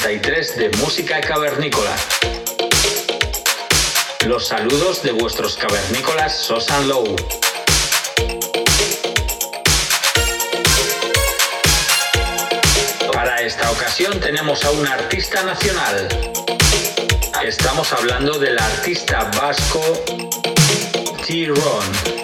143 de Música Cavernícola. Los saludos de vuestros cavernícolas Sosan Low. Para esta ocasión tenemos a un artista nacional. Estamos hablando del artista vasco T-Ron.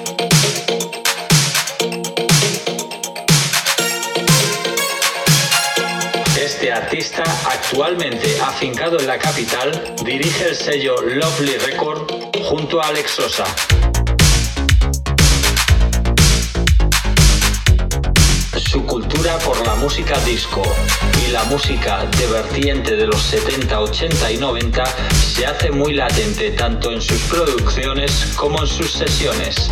Actualmente afincado en la capital, dirige el sello Lovely Record junto a Alex Sosa. Su cultura por la música disco y la música de vertiente de los 70, 80 y 90 se hace muy latente tanto en sus producciones como en sus sesiones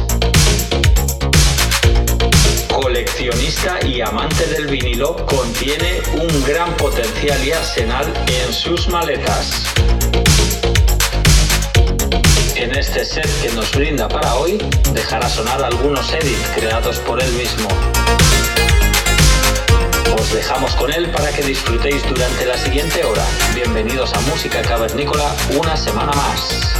coleccionista y amante del vinilo, contiene un gran potencial y arsenal en sus maletas. En este set que nos brinda para hoy, dejará sonar algunos edits creados por él mismo. Os dejamos con él para que disfrutéis durante la siguiente hora. Bienvenidos a Música Cavernícola una semana más.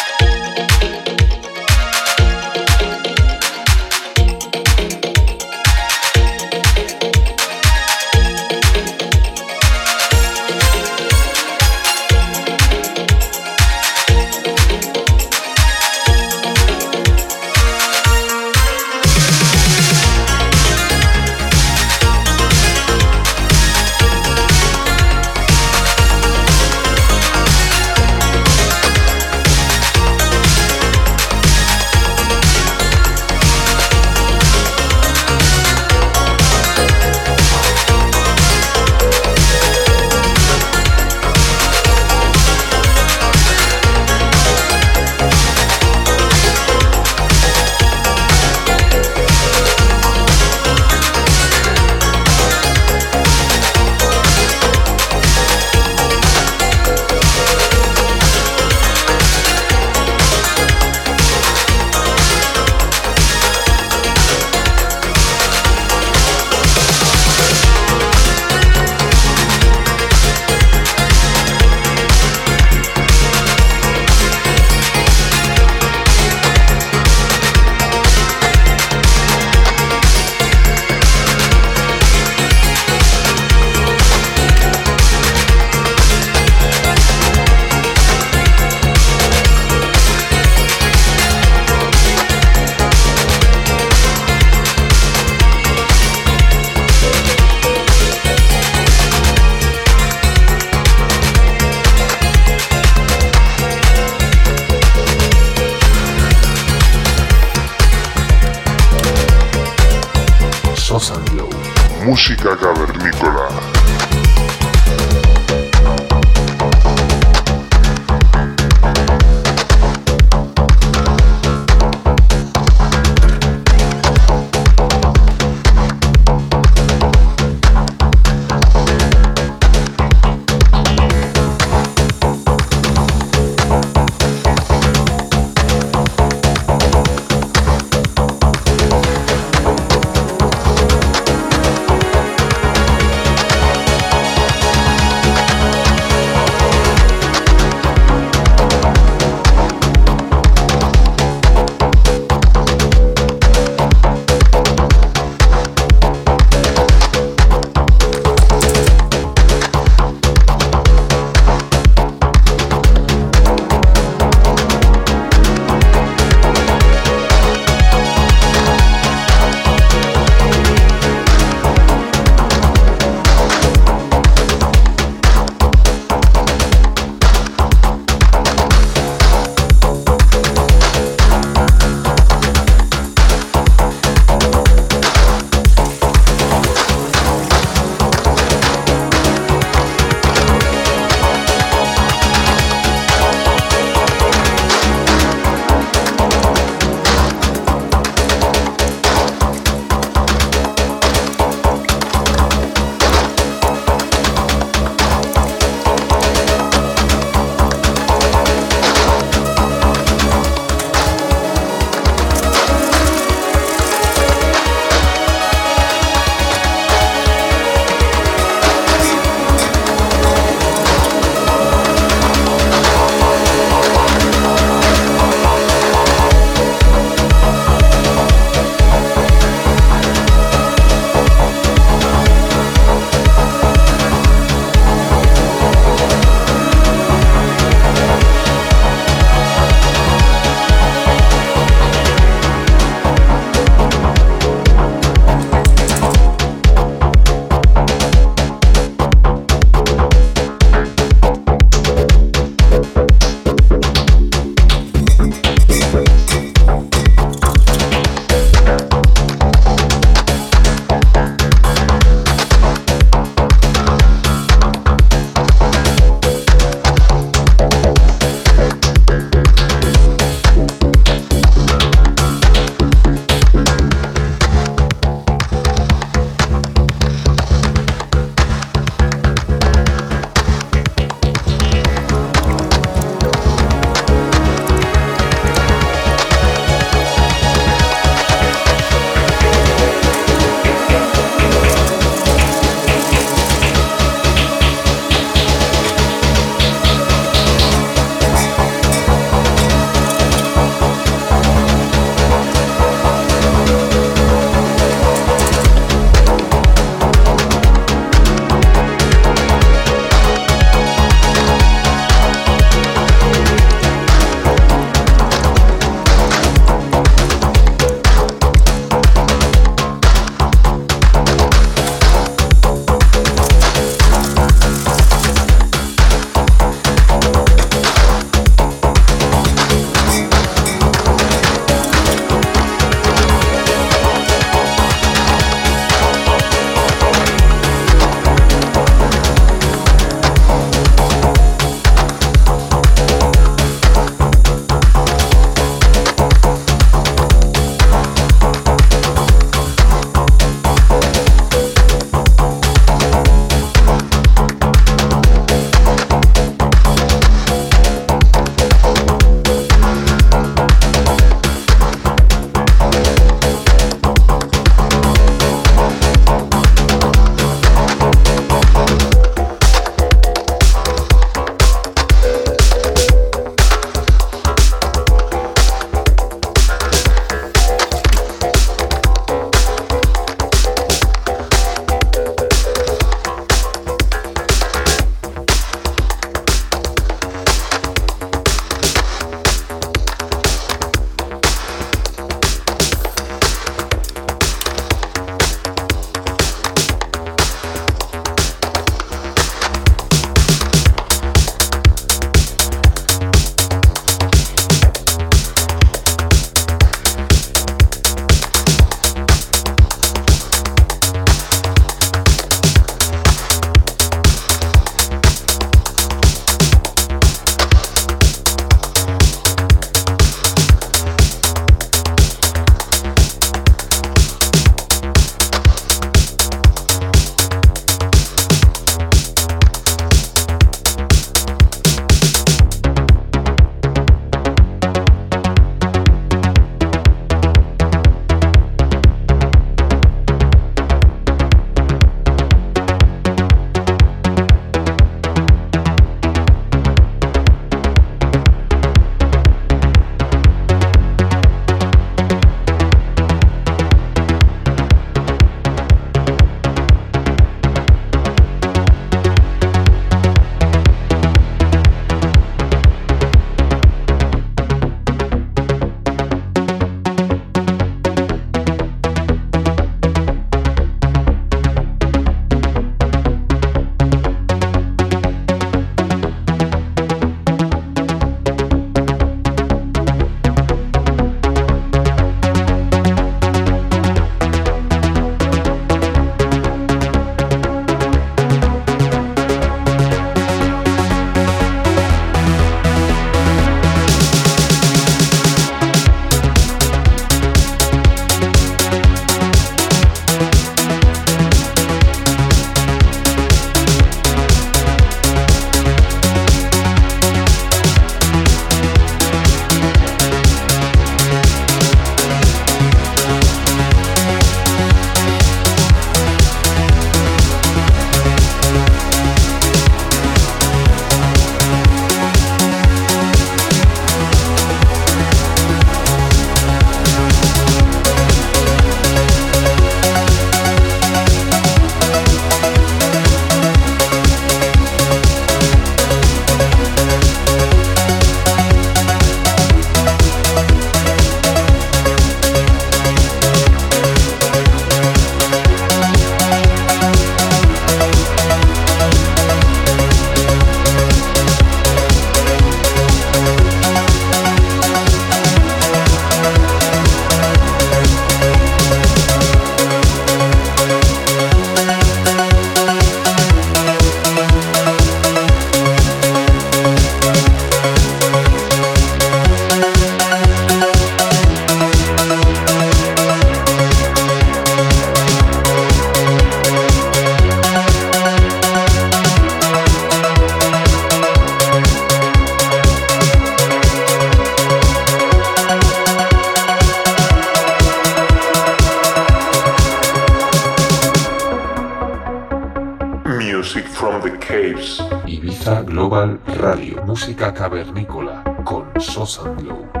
Música cavernícola con Sosa Glow.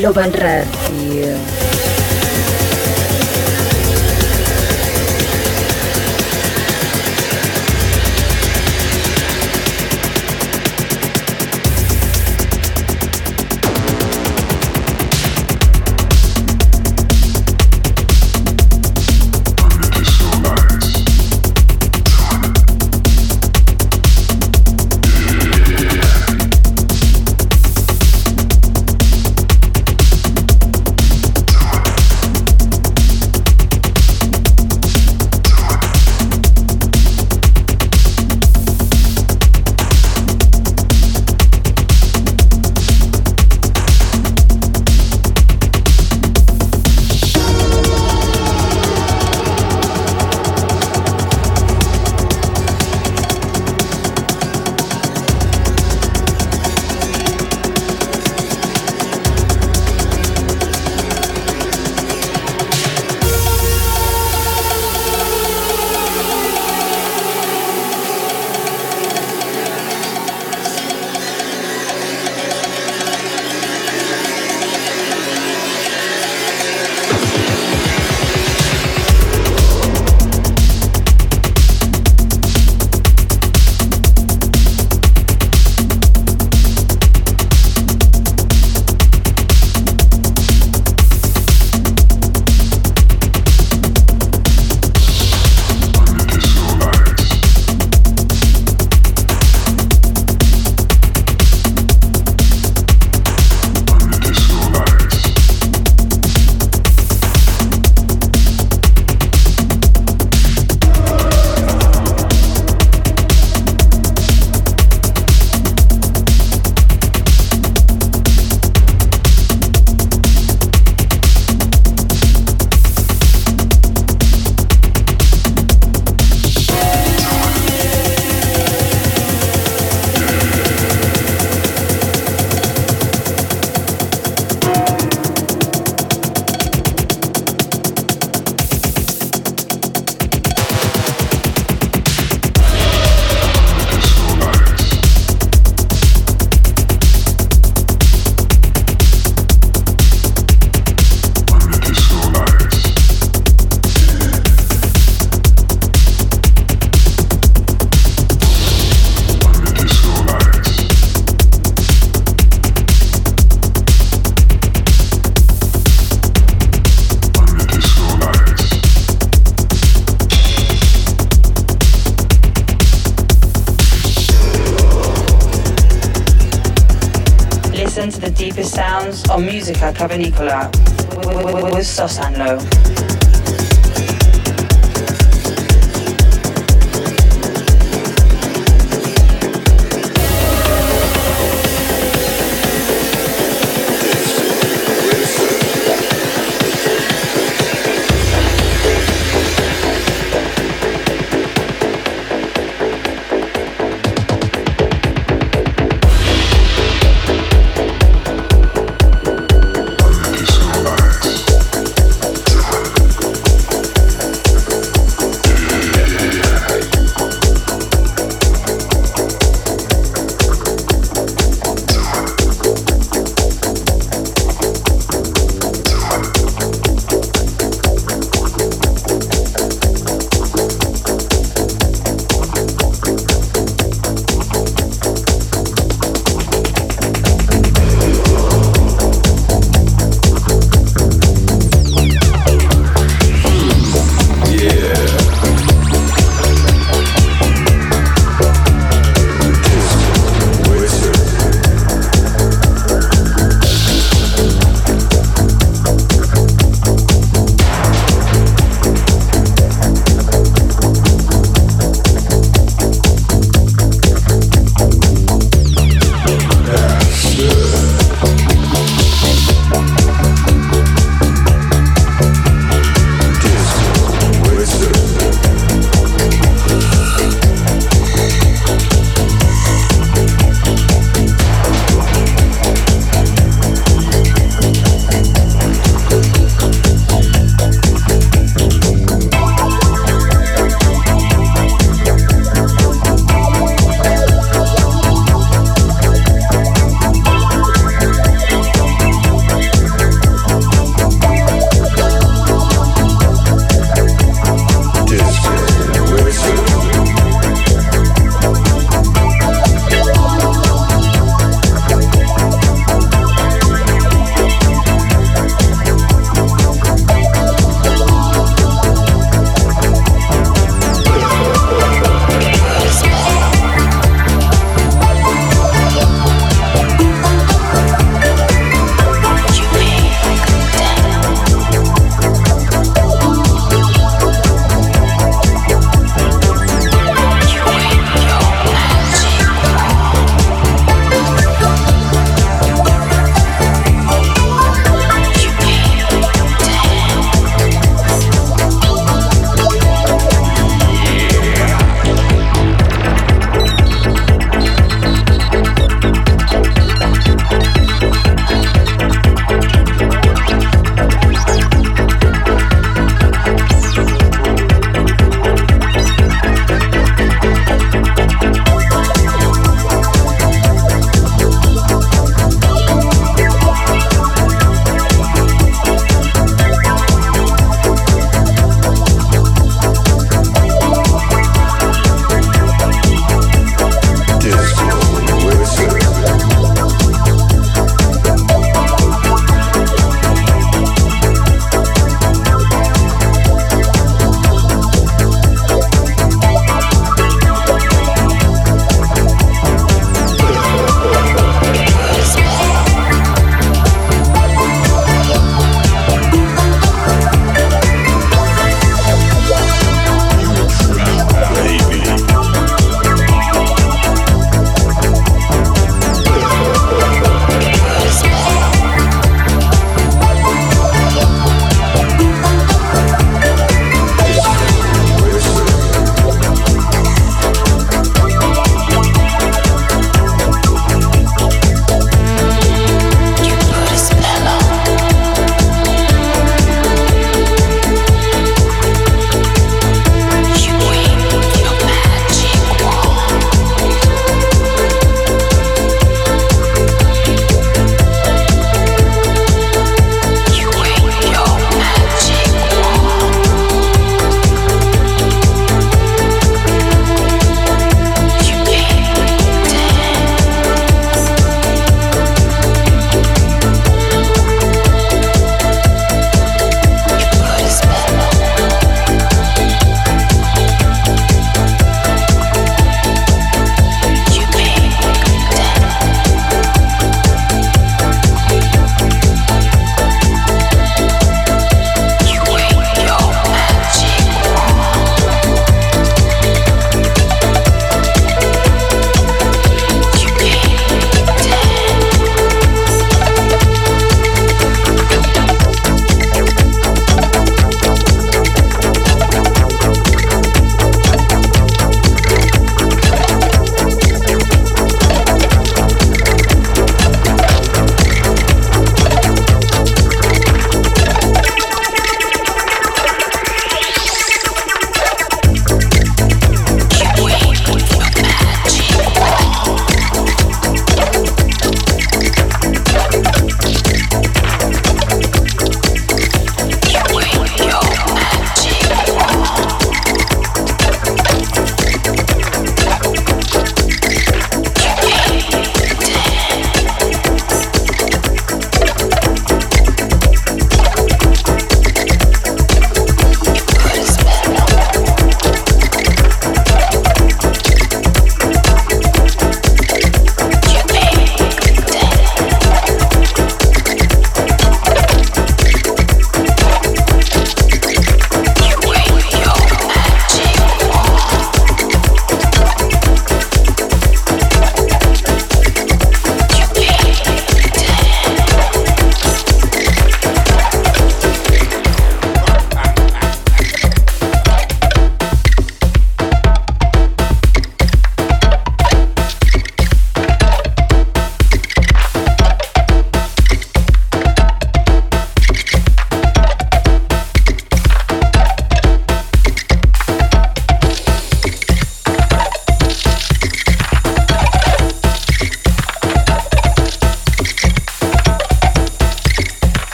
Global Radio. musica cavernicola with, with, with.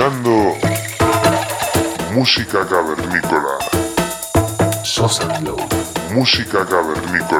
Escuchando música cavernícola. Sosa. Música cavernícola.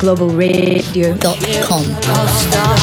globalradio.com.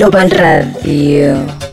Global Radio.